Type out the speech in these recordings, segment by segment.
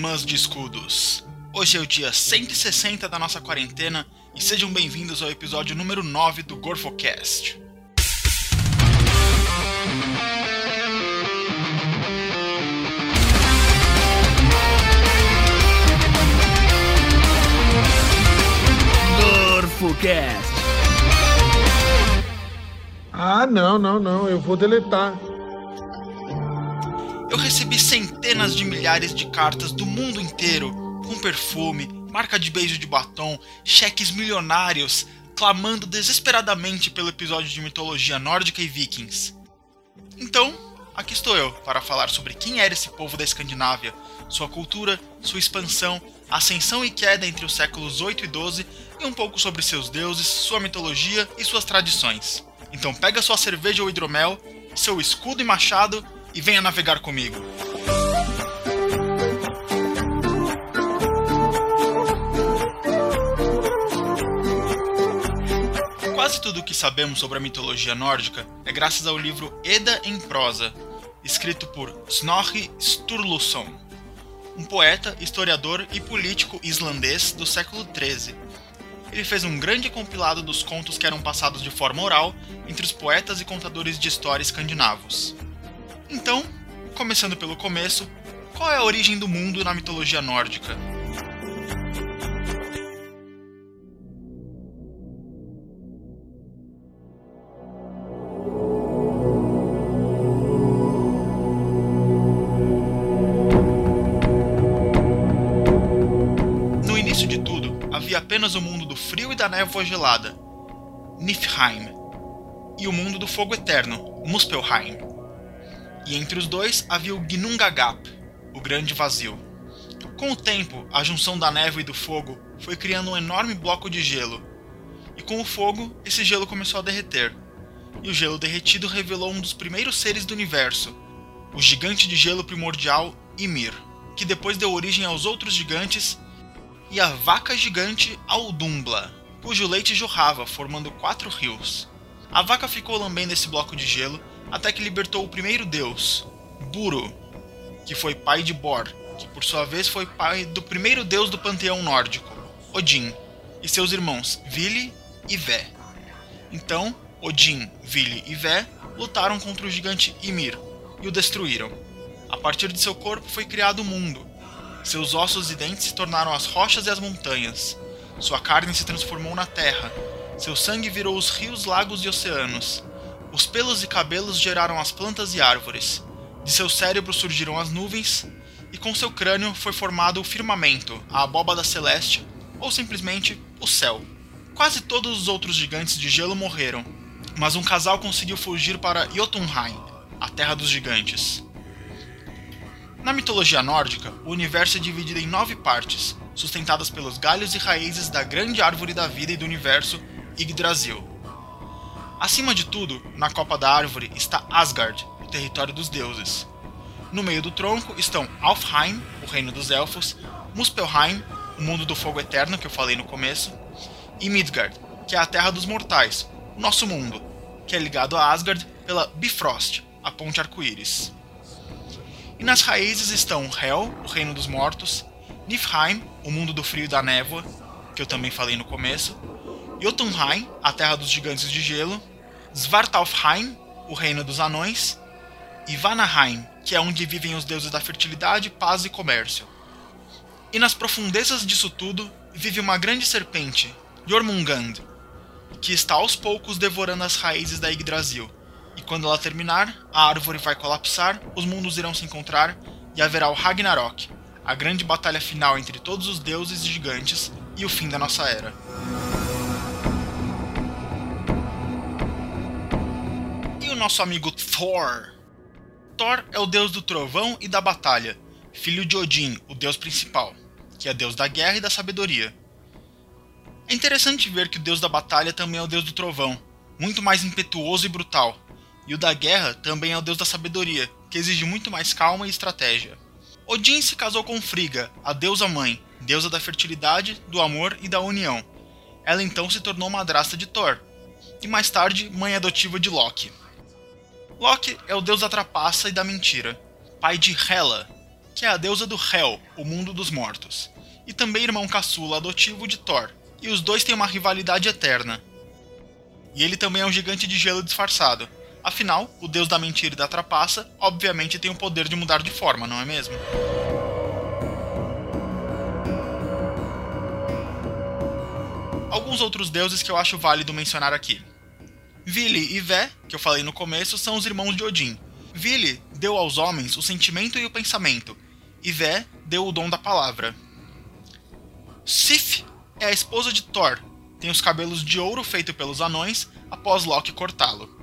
Irmãs de escudos. Hoje é o dia 160 da nossa quarentena e sejam bem-vindos ao episódio número 9 do Gorfocast. Gorfocast. Ah, não, não, não, eu vou deletar. Centenas de milhares de cartas do mundo inteiro, com perfume, marca de beijo de batom, cheques milionários, clamando desesperadamente pelo episódio de mitologia nórdica e vikings. Então, aqui estou eu para falar sobre quem era esse povo da Escandinávia, sua cultura, sua expansão, ascensão e queda entre os séculos 8 e 12 e um pouco sobre seus deuses, sua mitologia e suas tradições. Então pega sua cerveja ou hidromel, seu escudo e machado e venha navegar comigo. Quase tudo o que sabemos sobre a mitologia nórdica é graças ao livro Eda em prosa, escrito por Snorri Sturluson, um poeta, historiador e político islandês do século XIII. Ele fez um grande compilado dos contos que eram passados de forma oral entre os poetas e contadores de história escandinavos. Então, começando pelo começo, qual é a origem do mundo na mitologia nórdica? Apenas o mundo do frio e da névoa gelada, Niflheim, e o mundo do fogo eterno, Muspelheim. E entre os dois havia o Ginnungagap, o grande vazio. Com o tempo, a junção da névoa e do fogo foi criando um enorme bloco de gelo. E com o fogo, esse gelo começou a derreter. E o gelo derretido revelou um dos primeiros seres do universo, o gigante de gelo primordial Ymir, que depois deu origem aos outros gigantes, e a vaca gigante Audumbla, cujo leite jorrava, formando quatro rios. A vaca ficou lambendo esse bloco de gelo até que libertou o primeiro deus, Buru, que foi pai de Bor, que por sua vez foi pai do primeiro deus do panteão nórdico, Odin, e seus irmãos Vili e Vé. Então, Odin, Vili e Vé lutaram contra o gigante Ymir e o destruíram. A partir de seu corpo foi criado o mundo. Seus ossos e dentes se tornaram as rochas e as montanhas. Sua carne se transformou na terra. Seu sangue virou os rios, lagos e oceanos. Os pelos e cabelos geraram as plantas e árvores. De seu cérebro surgiram as nuvens, e com seu crânio foi formado o firmamento, a abóbada celeste, ou simplesmente o céu. Quase todos os outros gigantes de gelo morreram, mas um casal conseguiu fugir para Jotunheim, a terra dos gigantes. Na mitologia nórdica, o universo é dividido em nove partes, sustentadas pelos galhos e raízes da grande árvore da vida e do universo, Yggdrasil. Acima de tudo, na copa da árvore está Asgard, o território dos deuses. No meio do tronco estão Alfheim, o reino dos elfos, Muspelheim, o mundo do fogo eterno que eu falei no começo, e Midgard, que é a terra dos mortais, o nosso mundo, que é ligado a Asgard pela Bifrost, a ponte arco-íris. E nas raízes estão Hel, o reino dos mortos, Niflheim, o mundo do frio e da névoa, que eu também falei no começo, Jotunheim, a terra dos gigantes de gelo, Svartalfheim, o reino dos anões, e Vanaheim, que é onde vivem os deuses da fertilidade, paz e comércio. E nas profundezas disso tudo vive uma grande serpente, Jormungand, que está aos poucos devorando as raízes da Yggdrasil. E quando ela terminar, a árvore vai colapsar, os mundos irão se encontrar e haverá o Ragnarok, a grande batalha final entre todos os deuses e gigantes e o fim da nossa era. E o nosso amigo Thor? Thor é o deus do trovão e da batalha, filho de Odin, o deus principal, que é deus da guerra e da sabedoria. É interessante ver que o deus da batalha também é o deus do trovão, muito mais impetuoso e brutal, e o da guerra também é o deus da sabedoria, que exige muito mais calma e estratégia. Odin se casou com Frigga, a deusa mãe, deusa da fertilidade, do amor e da união. Ela então se tornou madrasta de Thor, e mais tarde mãe adotiva de Loki. Loki é o deus da trapaça e da mentira, pai de Hela, que é a deusa do Hel, o mundo dos mortos, e também irmão caçula adotivo de Thor, e os dois têm uma rivalidade eterna. E ele também é um gigante de gelo disfarçado. Afinal, o deus da mentira e da trapaça, obviamente tem o poder de mudar de forma, não é mesmo? Alguns outros deuses que eu acho válido mencionar aqui. Vili e Vé, que eu falei no começo, são os irmãos de Odin. Vili deu aos homens o sentimento e o pensamento, e Vé deu o dom da palavra. Sif é a esposa de Thor, tem os cabelos de ouro feito pelos anões após Loki cortá-lo.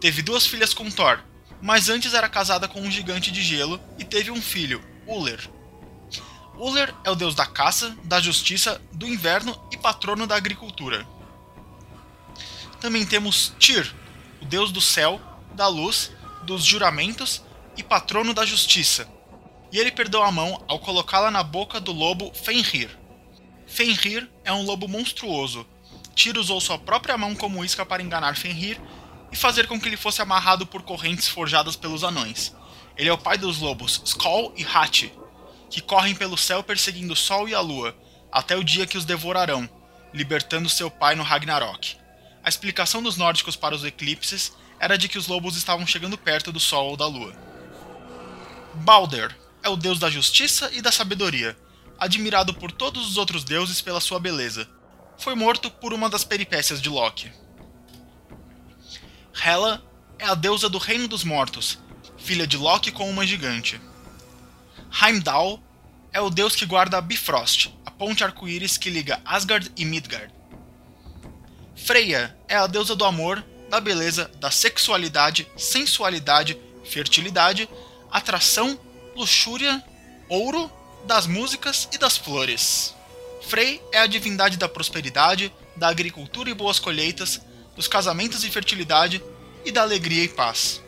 Teve duas filhas com Thor, mas antes era casada com um gigante de gelo e teve um filho, Uller. Uller é o deus da caça, da justiça, do inverno e patrono da agricultura. Também temos Tyr, o deus do céu, da luz, dos juramentos e patrono da justiça. E ele perdeu a mão ao colocá-la na boca do lobo Fenrir. Fenrir é um lobo monstruoso. Tyr usou sua própria mão como isca para enganar Fenrir e fazer com que ele fosse amarrado por correntes forjadas pelos anões. Ele é o pai dos lobos Skoll e Hati, que correm pelo céu perseguindo o sol e a lua, até o dia que os devorarão, libertando seu pai no Ragnarok. A explicação dos nórdicos para os eclipses era de que os lobos estavam chegando perto do sol ou da lua. Balder é o deus da justiça e da sabedoria, admirado por todos os outros deuses pela sua beleza. Foi morto por uma das peripécias de Loki. Hela é a deusa do reino dos mortos, filha de Loki com uma gigante. Heimdall é o deus que guarda Bifrost, a ponte arco-íris que liga Asgard e Midgard. Freya é a deusa do amor, da beleza, da sexualidade, sensualidade, fertilidade, atração, luxúria, ouro, das músicas e das flores. Frey é a divindade da prosperidade, da agricultura e boas colheitas, dos casamentos e fertilidade e da alegria e paz.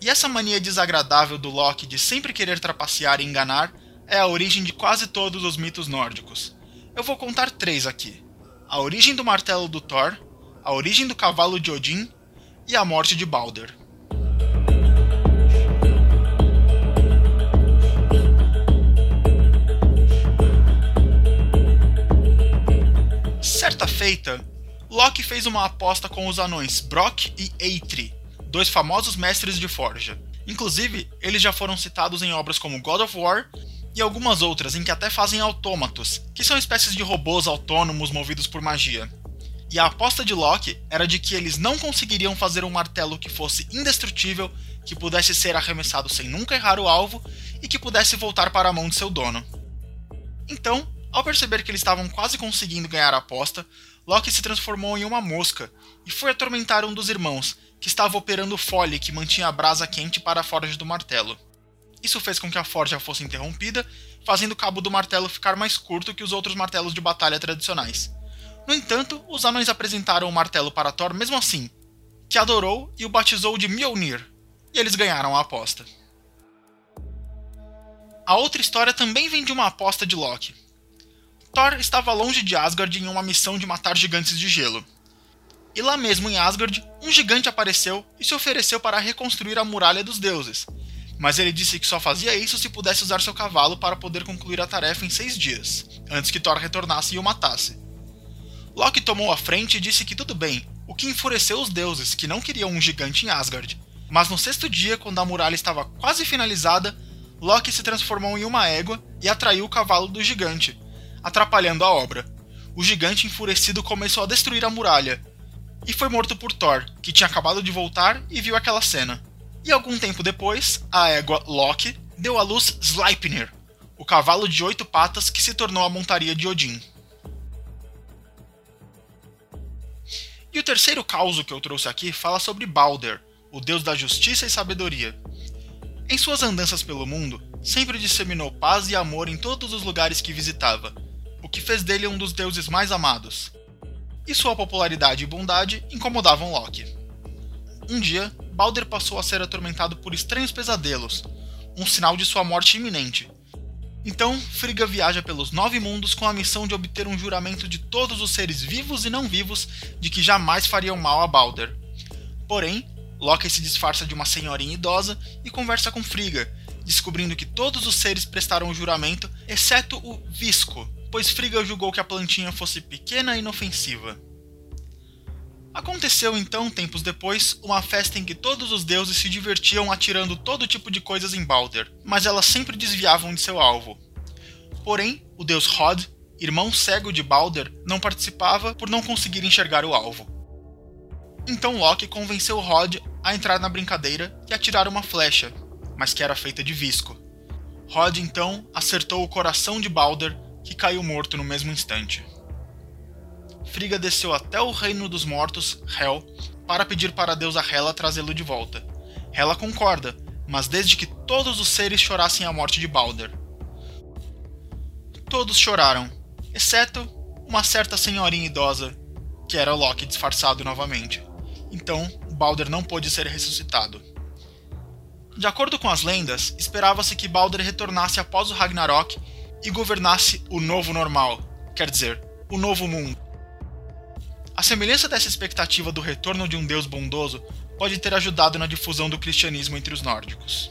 E essa mania desagradável do Loki de sempre querer trapacear e enganar é a origem de quase todos os mitos nórdicos. Eu vou contar três aqui: a origem do martelo do Thor, a origem do cavalo de Odin e a morte de Balder. Certa feita, Loki fez uma aposta com os anões Brock e Eitri, dois famosos mestres de forja. Inclusive, eles já foram citados em obras como God of War e algumas outras em que até fazem autômatos, que são espécies de robôs autônomos movidos por magia. E a aposta de Loki era de que eles não conseguiriam fazer um martelo que fosse indestrutível, que pudesse ser arremessado sem nunca errar o alvo e que pudesse voltar para a mão de seu dono. Então, ao perceber que eles estavam quase conseguindo ganhar a aposta, Loki se transformou em uma mosca e foi atormentar um dos irmãos, que estava operando o fole que mantinha a brasa quente para a forja do martelo. Isso fez com que a forja fosse interrompida, fazendo o cabo do martelo ficar mais curto que os outros martelos de batalha tradicionais. No entanto, os anões apresentaram o martelo para Thor mesmo assim, que adorou e o batizou de Mjolnir, e eles ganharam a aposta. A outra história também vem de uma aposta de Loki. Thor estava longe de Asgard em uma missão de matar gigantes de gelo. E lá mesmo em Asgard, um gigante apareceu e se ofereceu para reconstruir a muralha dos deuses. Mas ele disse que só fazia isso se pudesse usar seu cavalo para poder concluir a tarefa em seis dias, antes que Thor retornasse e o matasse. Loki tomou a frente e disse que tudo bem, o que enfureceu os deuses, que não queriam um gigante em Asgard. Mas no sexto dia, quando a muralha estava quase finalizada, Loki se transformou em uma égua e atraiu o cavalo do gigante, atrapalhando a obra. O gigante enfurecido começou a destruir a muralha e foi morto por Thor, que tinha acabado de voltar e viu aquela cena. E algum tempo depois, a égua Loki deu à luz Sleipnir, o cavalo de oito patas que se tornou a montaria de Odin. E o terceiro caso que eu trouxe aqui fala sobre Balder, o deus da justiça e sabedoria. Em suas andanças pelo mundo, sempre disseminou paz e amor em todos os lugares que visitava, o que fez dele um dos deuses mais amados. E sua popularidade e bondade incomodavam Loki. Um dia, Balder passou a ser atormentado por estranhos pesadelos, um sinal de sua morte iminente. Então, Frigga viaja pelos nove mundos com a missão de obter um juramento de todos os seres vivos e não vivos de que jamais fariam mal a Balder. Porém, Loki se disfarça de uma senhorinha idosa e conversa com Frigga, descobrindo que todos os seres prestaram o juramento, exceto o Visco, pois Frigga julgou que a plantinha fosse pequena e inofensiva. Aconteceu então, tempos depois, uma festa em que todos os deuses se divertiam atirando todo tipo de coisas em Balder, mas elas sempre desviavam de seu alvo. Porém, o deus Hod, irmão cego de Balder, não participava por não conseguir enxergar o alvo. Então Loki convenceu Hod a entrar na brincadeira e atirar uma flecha, mas que era feita de visco. Hod então acertou o coração de Balder, caiu morto no mesmo instante. Frigga desceu até o reino dos mortos, Hel, para pedir para a deusa Hela trazê-lo de volta. Hela concorda, mas desde que todos os seres chorassem a morte de Balder. Todos choraram, exceto uma certa senhorinha idosa, que era Loki disfarçado novamente. Então, Balder não pôde ser ressuscitado. De acordo com as lendas, esperava-se que Balder retornasse após o Ragnarok e governasse o novo normal, quer dizer, o novo mundo. A semelhança dessa expectativa do retorno de um deus bondoso pode ter ajudado na difusão do cristianismo entre os nórdicos.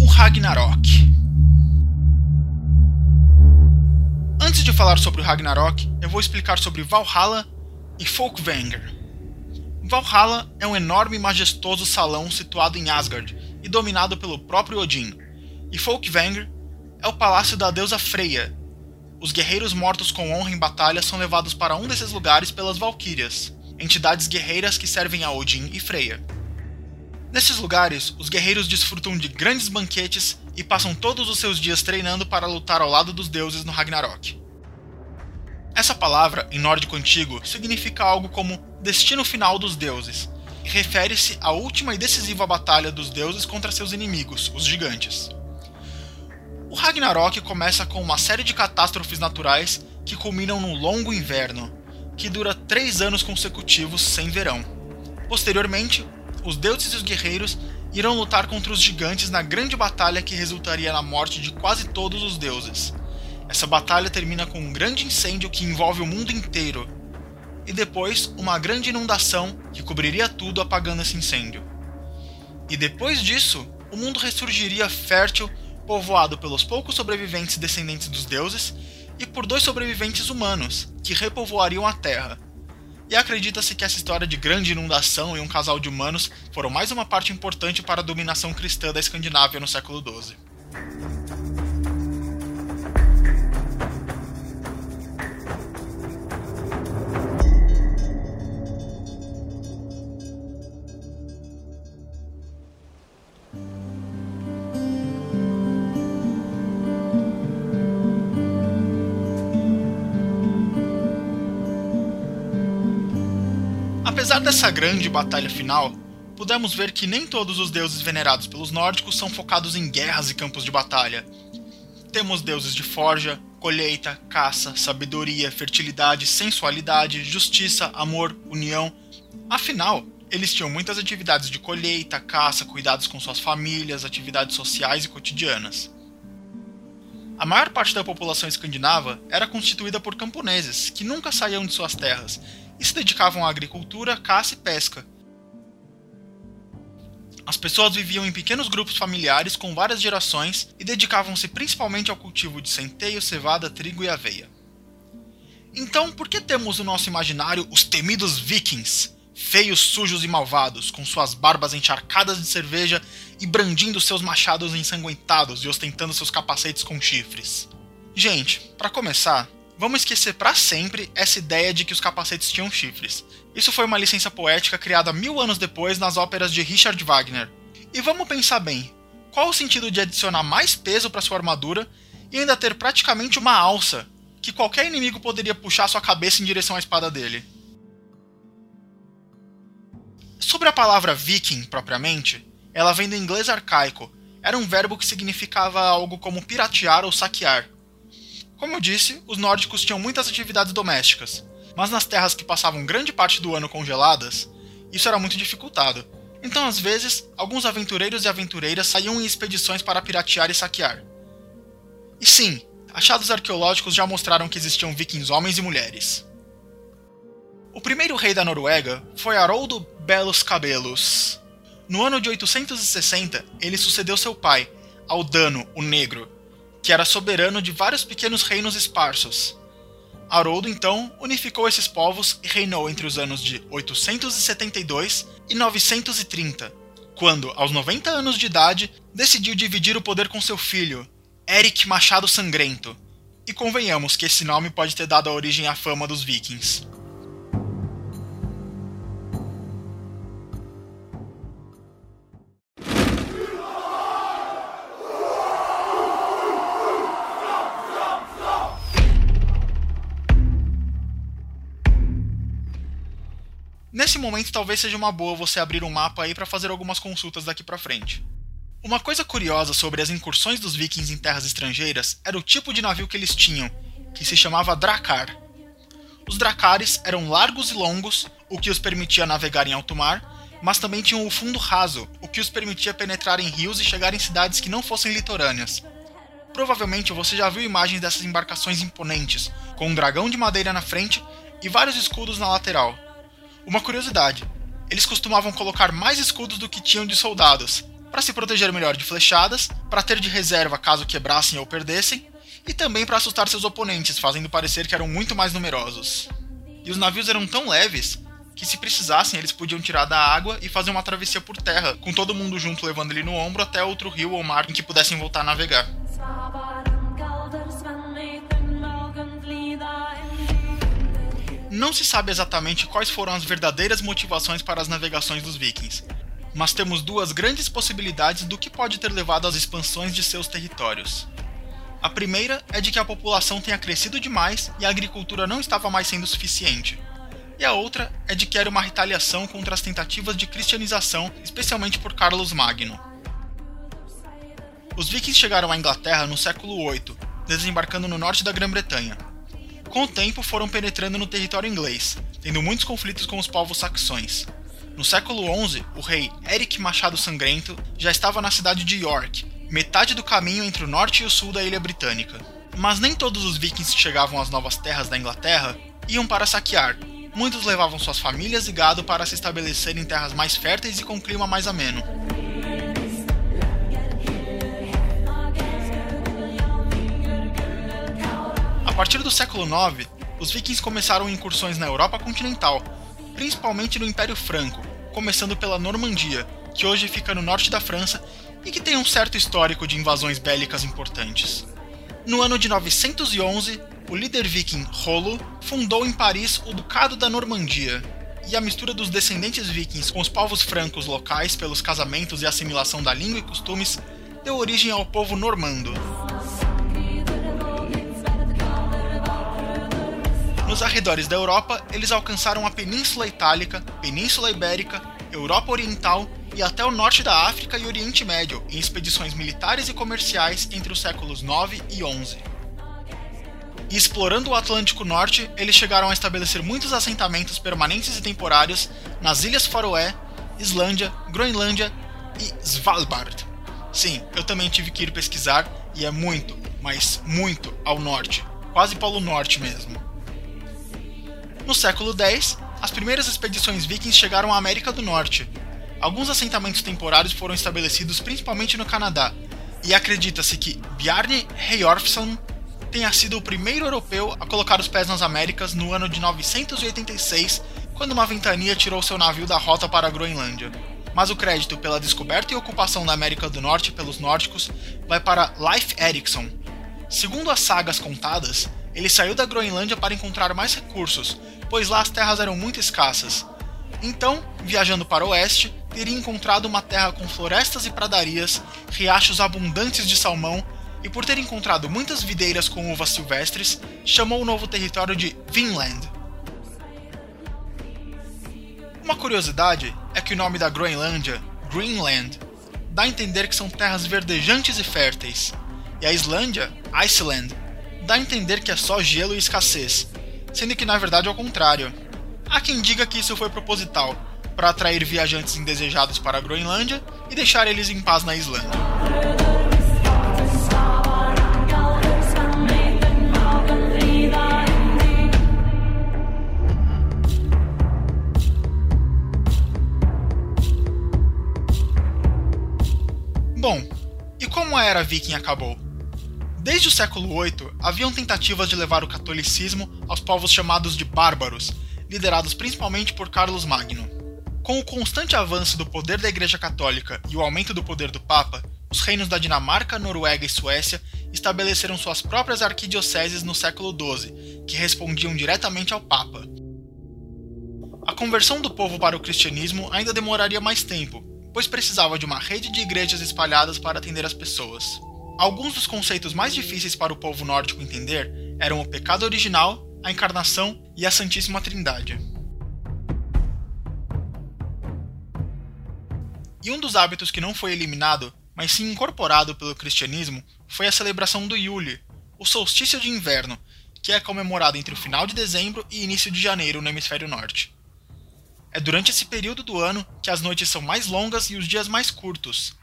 O Ragnarok. Antes de falar sobre o Ragnarok, eu vou explicar sobre Valhalla e Folkvanger. Valhalla é um enorme e majestoso salão situado em Asgard e dominado pelo próprio Odin. E Folkvanger é o palácio da deusa Freya. Os guerreiros mortos com honra em batalha são levados para um desses lugares pelas Valkyrias, entidades guerreiras que servem a Odin e Freya. Nesses lugares, os guerreiros desfrutam de grandes banquetes e passam todos os seus dias treinando para lutar ao lado dos deuses no Ragnarok. Essa palavra, em nórdico antigo, significa algo como destino final dos deuses, e refere-se à última e decisiva batalha dos deuses contra seus inimigos, os gigantes. O Ragnarok começa com uma série de catástrofes naturais que culminam num longo inverno, que dura três anos consecutivos sem verão. Posteriormente, os deuses e os guerreiros irão lutar contra os gigantes na grande batalha que resultaria na morte de quase todos os deuses. Essa batalha termina com um grande incêndio que envolve o mundo inteiro, e depois uma grande inundação que cobriria tudo apagando esse incêndio. E depois disso, o mundo ressurgiria fértil, povoado pelos poucos sobreviventes descendentes dos deuses e por dois sobreviventes humanos, que repovoariam a Terra. E acredita-se que essa história de grande inundação e um casal de humanos foram mais uma parte importante para a dominação cristã da Escandinávia no século XII. Apesar dessa grande batalha final, pudemos ver que nem todos os deuses venerados pelos nórdicos são focados em guerras e campos de batalha. Temos deuses de forja, colheita, caça, sabedoria, fertilidade, sensualidade, justiça, amor, união. Afinal, eles tinham muitas atividades de colheita, caça, cuidados com suas famílias, atividades sociais e cotidianas. A maior parte da população escandinava era constituída por camponeses, que nunca saíam de suas terras e se dedicavam à agricultura, caça e pesca. As pessoas viviam em pequenos grupos familiares com várias gerações e dedicavam-se principalmente ao cultivo de centeio, cevada, trigo e aveia. Então, por que temos no nosso imaginário os temidos vikings, feios, sujos e malvados, com suas barbas encharcadas de cerveja e brandindo seus machados ensanguentados e ostentando seus capacetes com chifres? Gente, para começar, Vamos esquecer para sempre essa ideia de que os capacetes tinham chifres. Isso foi uma licença poética criada mil anos depois nas óperas de Richard Wagner. E vamos pensar bem: qual o sentido de adicionar mais peso para sua armadura e ainda ter praticamente uma alça, que qualquer inimigo poderia puxar sua cabeça em direção à espada dele? Sobre a palavra viking propriamente, ela vem do inglês arcaico. Era um verbo que significava algo como piratear ou saquear. Como eu disse, os nórdicos tinham muitas atividades domésticas, mas nas terras que passavam grande parte do ano congeladas, isso era muito dificultado. Então, às vezes, alguns aventureiros e aventureiras saíam em expedições para piratear e saquear. E sim, achados arqueológicos já mostraram que existiam vikings homens e mulheres. O primeiro rei da Noruega foi Haroldo Belos Cabelos. No ano de 860, ele sucedeu seu pai, Aldano o Negro, que era soberano de vários pequenos reinos esparsos. Haroldo então unificou esses povos e reinou entre os anos de 872 e 930, quando, aos 90 anos de idade, decidiu dividir o poder com seu filho, Eric Machado Sangrento. E convenhamos que esse nome pode ter dado a origem à fama dos vikings. Momento, talvez seja uma boa você abrir um mapa aí para fazer algumas consultas daqui para frente. Uma coisa curiosa sobre as incursões dos vikings em terras estrangeiras era o tipo de navio que eles tinham, que se chamava dracar. Os dracares eram largos e longos, o que os permitia navegar em alto mar, mas também tinham o fundo raso, o que os permitia penetrar em rios e chegar em cidades que não fossem litorâneas. Provavelmente você já viu imagens dessas embarcações imponentes, com um dragão de madeira na frente e vários escudos na lateral. Uma curiosidade: eles costumavam colocar mais escudos do que tinham de soldados, para se proteger melhor de flechadas, para ter de reserva caso quebrassem ou perdessem, e também para assustar seus oponentes, fazendo parecer que eram muito mais numerosos. E os navios eram tão leves que, se precisassem, eles podiam tirar da água e fazer uma travessia por terra, com todo mundo junto levando ele no ombro até outro rio ou mar em que pudessem voltar a navegar. Não se sabe exatamente quais foram as verdadeiras motivações para as navegações dos vikings, mas temos duas grandes possibilidades do que pode ter levado às expansões de seus territórios. A primeira é de que a população tenha crescido demais e a agricultura não estava mais sendo suficiente. E a outra é de que era uma retaliação contra as tentativas de cristianização, especialmente por Carlos Magno. Os vikings chegaram à Inglaterra no século VIII, desembarcando no norte da Grã-Bretanha. Com o tempo, foram penetrando no território inglês, tendo muitos conflitos com os povos saxões. No século XI, o rei Eric Machado Sangrento já estava na cidade de York, metade do caminho entre o norte e o sul da ilha britânica. Mas nem todos os vikings que chegavam às novas terras da Inglaterra iam para saquear. Muitos levavam suas famílias e gado para se estabelecer em terras mais férteis e com clima mais ameno. Partir do século IX, os vikings começaram incursões na Europa continental, principalmente no Império Franco, começando pela Normandia, que hoje fica no norte da França e que tem um certo histórico de invasões bélicas importantes. No ano de 911, o líder viking Rollo fundou em Paris o Ducado da Normandia, e a mistura dos descendentes vikings com os povos francos locais pelos casamentos e assimilação da língua e costumes deu origem ao povo normando. Nos arredores da Europa, eles alcançaram a Península Itálica, Península Ibérica, Europa Oriental e até o norte da África e Oriente Médio em expedições militares e comerciais entre os séculos 9 e 11. E explorando o Atlântico Norte, eles chegaram a estabelecer muitos assentamentos permanentes e temporários nas Ilhas Faroé, Islândia, Groenlândia e Svalbard. Sim, eu também tive que ir pesquisar e é muito, mas muito ao norte, quase Polo Norte mesmo. No século X, as primeiras expedições vikings chegaram à América do Norte. Alguns assentamentos temporários foram estabelecidos principalmente no Canadá, e acredita-se que Bjarne Heyolfsson tenha sido o primeiro europeu a colocar os pés nas Américas no ano de 986, quando uma ventania tirou seu navio da rota para a Groenlândia. Mas o crédito pela descoberta e ocupação da América do Norte pelos nórdicos vai para Leif Erikson. Segundo as sagas contadas, ele saiu da Groenlândia para encontrar mais recursos, pois lá as terras eram muito escassas. Então, viajando para o oeste, teria encontrado uma terra com florestas e pradarias, riachos abundantes de salmão, e por ter encontrado muitas videiras com uvas silvestres, chamou o novo território de Vinland. Uma curiosidade é que o nome da Groenlândia, Greenland, dá a entender que são terras verdejantes e férteis, e a Islândia, Iceland, dá a entender que é só gelo e escassez, sendo que na verdade é o contrário. Há quem diga que isso foi proposital, para atrair viajantes indesejados para a Groenlândia e deixar eles em paz na Islândia. Bom, e como a era viking acabou? Desde o século VIII, haviam tentativas de levar o catolicismo aos povos chamados de bárbaros, liderados principalmente por Carlos Magno. Com o constante avanço do poder da Igreja Católica e o aumento do poder do Papa, os reinos da Dinamarca, Noruega e Suécia estabeleceram suas próprias arquidioceses no século XII, que respondiam diretamente ao Papa. A conversão do povo para o cristianismo ainda demoraria mais tempo, pois precisava de uma rede de igrejas espalhadas para atender as pessoas. Alguns dos conceitos mais difíceis para o povo nórdico entender eram o pecado original, a encarnação e a Santíssima Trindade. E um dos hábitos que não foi eliminado, mas sim incorporado pelo cristianismo, foi a celebração do Yule, o solstício de inverno, que é comemorado entre o final de dezembro e início de janeiro no hemisfério norte. É durante esse período do ano que as noites são mais longas e os dias mais curtos,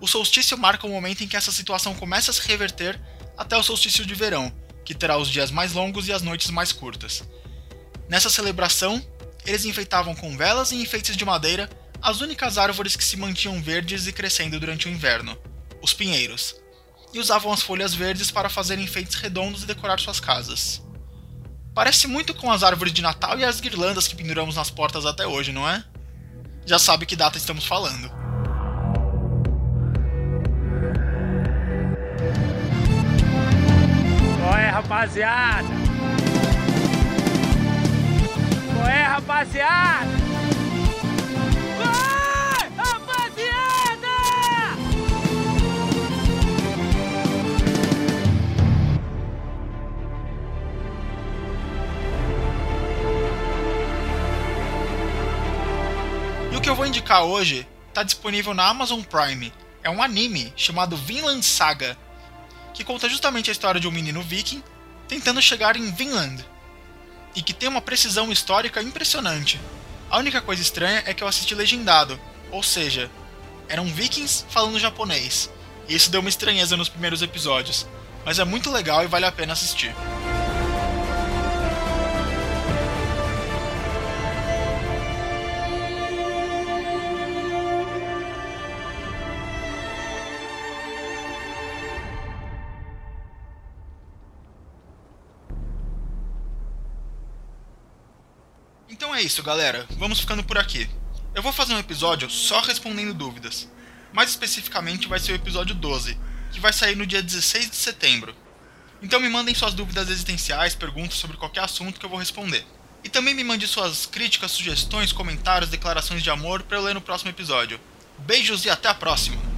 o solstício marca o momento em que essa situação começa a se reverter até o solstício de verão, que terá os dias mais longos e as noites mais curtas. Nessa celebração, eles enfeitavam com velas e enfeites de madeira as únicas árvores que se mantinham verdes e crescendo durante o inverno, os pinheiros, e usavam as folhas verdes para fazer enfeites redondos e decorar suas casas. Parece muito com as árvores de Natal e as guirlandas que penduramos nas portas até hoje, não é? Já sabe que data estamos falando. Rapaziada? Qual é, rapaziada? Vai, rapaziada! E o que eu vou indicar hoje está disponível na Amazon Prime. É um anime chamado Vinland Saga, que conta justamente a história de um menino viking tentando chegar em Vinland, e que tem uma precisão histórica impressionante. A única coisa estranha é que eu assisti legendado, ou seja, eram vikings falando japonês, e isso deu uma estranheza nos primeiros episódios, mas é muito legal e vale a pena assistir. Isso, galera. Vamos ficando por aqui. Eu vou fazer um episódio só respondendo dúvidas. Mais especificamente vai ser o episódio 12, que vai sair no dia 16 de setembro. Então me mandem suas dúvidas existenciais, perguntas sobre qualquer assunto que eu vou responder. E também me mande suas críticas, sugestões, comentários, declarações de amor para eu ler no próximo episódio. Beijos e até a próxima!